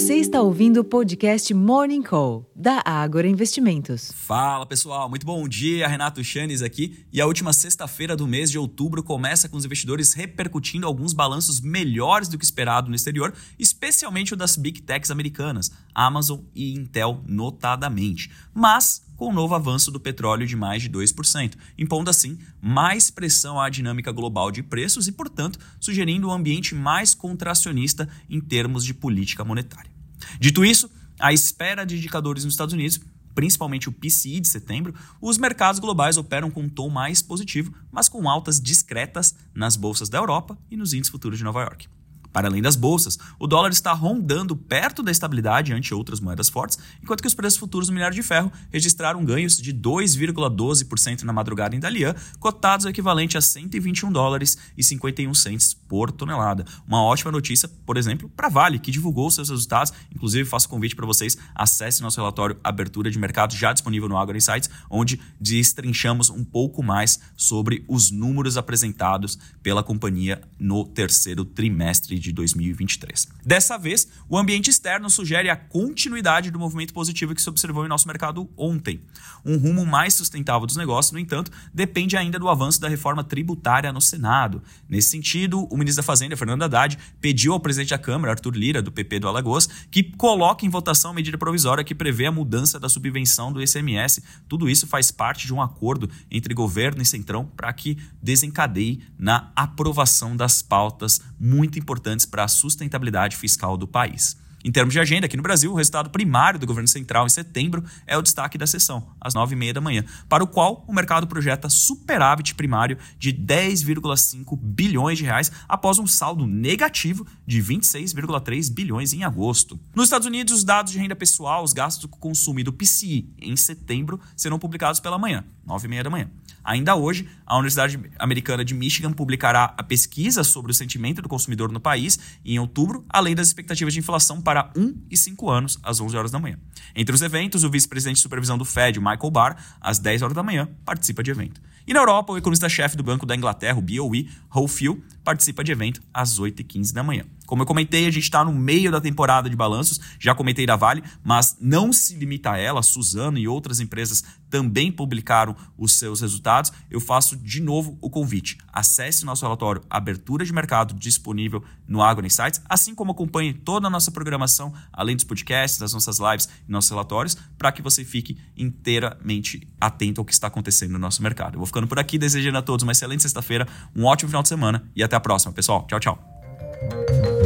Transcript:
Você está ouvindo o podcast Morning Call, da Ágora Investimentos. Fala pessoal, muito bom dia. Renato Chanes aqui. E a última sexta-feira do mês de outubro começa com os investidores repercutindo alguns balanços melhores do que esperado no exterior, especialmente o das Big Techs americanas, Amazon e Intel, notadamente. Mas com o novo avanço do petróleo de mais de 2%, impondo assim mais pressão à dinâmica global de preços e, portanto, sugerindo um ambiente mais contracionista em termos de política monetária. Dito isso, à espera de indicadores nos Estados Unidos, principalmente o PCI de setembro, os mercados globais operam com um tom mais positivo, mas com altas discretas nas bolsas da Europa e nos índices futuros de Nova York. Para além das bolsas, o dólar está rondando perto da estabilidade ante outras moedas fortes, enquanto que os preços futuros do minério de ferro registraram ganhos de 2,12% na madrugada em Dalian, cotados ao equivalente a 121 dólares e 51 centes por tonelada. Uma ótima notícia, por exemplo, para a Vale, que divulgou seus resultados. Inclusive, faço convite para vocês, acessem nosso relatório Abertura de Mercado, já disponível no Agro Insights, onde destrinchamos um pouco mais sobre os números apresentados pela companhia no terceiro trimestre de 2023. Dessa vez, o ambiente externo sugere a continuidade do movimento positivo que se observou em nosso mercado ontem. Um rumo mais sustentável dos negócios, no entanto, depende ainda do avanço da reforma tributária no Senado. Nesse sentido, o ministro da Fazenda, Fernando Haddad, pediu ao presidente da Câmara, Arthur Lira, do PP do Alagoas, que coloque em votação a medida provisória que prevê a mudança da subvenção do ICMS. Tudo isso faz parte de um acordo entre governo e centrão para que desencadeie na aprovação das pautas muito importantes importantes para a sustentabilidade fiscal do país. Em termos de agenda, aqui no Brasil, o resultado primário do governo central em setembro é o destaque da sessão, às 9h30 da manhã, para o qual o mercado projeta superávit primário de 10,5 bilhões de reais após um saldo negativo de 26,3 bilhões em agosto. Nos Estados Unidos, os dados de renda pessoal, os gastos do consumo e do PCI em setembro serão publicados pela manhã, 9h30 da manhã. Ainda hoje, a Universidade Americana de Michigan publicará a pesquisa sobre o sentimento do consumidor no país em outubro, além das expectativas de inflação para 1 e 5 anos, às 11 horas da manhã. Entre os eventos, o vice-presidente de supervisão do Fed, Michael Barr, às 10 horas da manhã, participa de evento. E na Europa, o economista-chefe do Banco da Inglaterra, o BOE, Rolf participa de evento às 8h15 da manhã. Como eu comentei, a gente está no meio da temporada de balanços, já comentei da Vale, mas não se limita a ela, Suzano e outras empresas também publicaram os seus resultados. Eu faço de novo o convite. Acesse nosso relatório Abertura de Mercado disponível no Agro Insights, assim como acompanhe toda a nossa programação, além dos podcasts, das nossas lives e nossos relatórios, para que você fique inteiramente atento ao que está acontecendo no nosso mercado. Eu vou ficando por aqui, desejando a todos uma excelente sexta-feira, um ótimo final de semana e até a próxima, pessoal. Tchau, tchau.